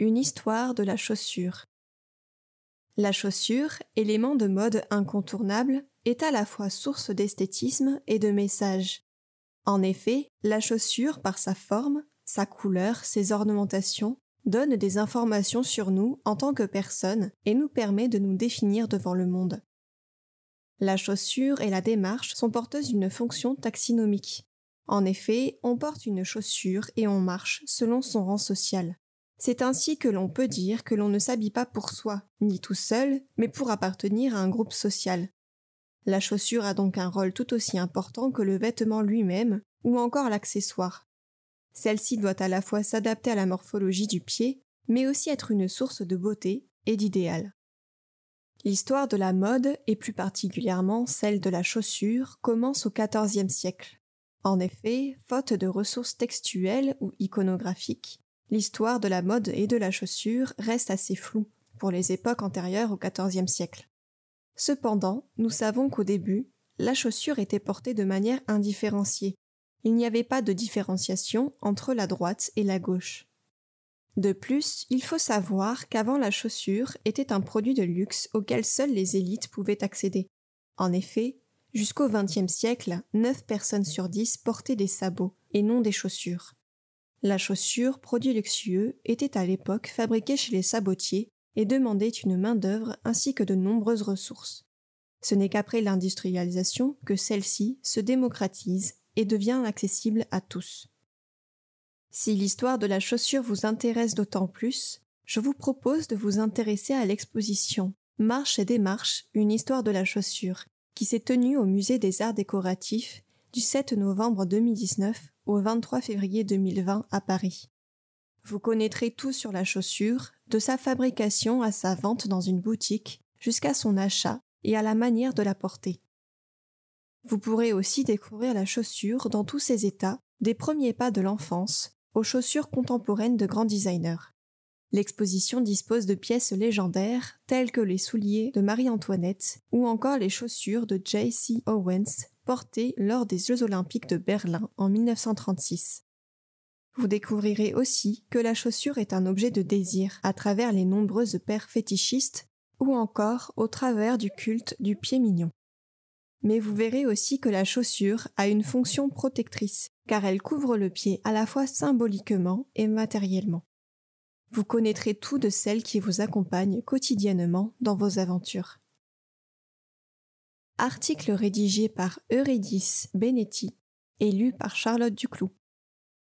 Une histoire de la chaussure. La chaussure, élément de mode incontournable, est à la fois source d'esthétisme et de message. En effet, la chaussure, par sa forme, sa couleur, ses ornementations, donne des informations sur nous en tant que personne et nous permet de nous définir devant le monde. La chaussure et la démarche sont porteuses d'une fonction taxinomique. En effet, on porte une chaussure et on marche selon son rang social. C'est ainsi que l'on peut dire que l'on ne s'habille pas pour soi, ni tout seul, mais pour appartenir à un groupe social. La chaussure a donc un rôle tout aussi important que le vêtement lui-même, ou encore l'accessoire. Celle-ci doit à la fois s'adapter à la morphologie du pied, mais aussi être une source de beauté et d'idéal. L'histoire de la mode, et plus particulièrement celle de la chaussure, commence au XIVe siècle. En effet, faute de ressources textuelles ou iconographiques, l'histoire de la mode et de la chaussure reste assez floue pour les époques antérieures au XIVe siècle. Cependant, nous savons qu'au début, la chaussure était portée de manière indifférenciée. Il n'y avait pas de différenciation entre la droite et la gauche. De plus, il faut savoir qu'avant la chaussure était un produit de luxe auquel seules les élites pouvaient accéder. En effet, jusqu'au XXe siècle, 9 personnes sur 10 portaient des sabots et non des chaussures. La chaussure, produit luxueux, était à l'époque fabriquée chez les sabotiers et demandait une main-d'œuvre ainsi que de nombreuses ressources. Ce n'est qu'après l'industrialisation que celle-ci se démocratise et devient accessible à tous. Si l'histoire de la chaussure vous intéresse d'autant plus, je vous propose de vous intéresser à l'exposition Marche et démarche, une histoire de la chaussure, qui s'est tenue au Musée des Arts décoratifs du 7 novembre 2019 au 23 février 2020 à Paris. Vous connaîtrez tout sur la chaussure, de sa fabrication à sa vente dans une boutique, jusqu'à son achat et à la manière de la porter. Vous pourrez aussi découvrir la chaussure dans tous ses états, des premiers pas de l'enfance aux chaussures contemporaines de grands designers. L'exposition dispose de pièces légendaires telles que les souliers de Marie-Antoinette ou encore les chaussures de J.C. Owens lors des Jeux olympiques de Berlin en 1936. Vous découvrirez aussi que la chaussure est un objet de désir à travers les nombreuses paires fétichistes ou encore au travers du culte du pied mignon. Mais vous verrez aussi que la chaussure a une fonction protectrice car elle couvre le pied à la fois symboliquement et matériellement. Vous connaîtrez tout de celles qui vous accompagnent quotidiennement dans vos aventures. Article rédigé par Eurydice Benetti et lu par Charlotte Duclou.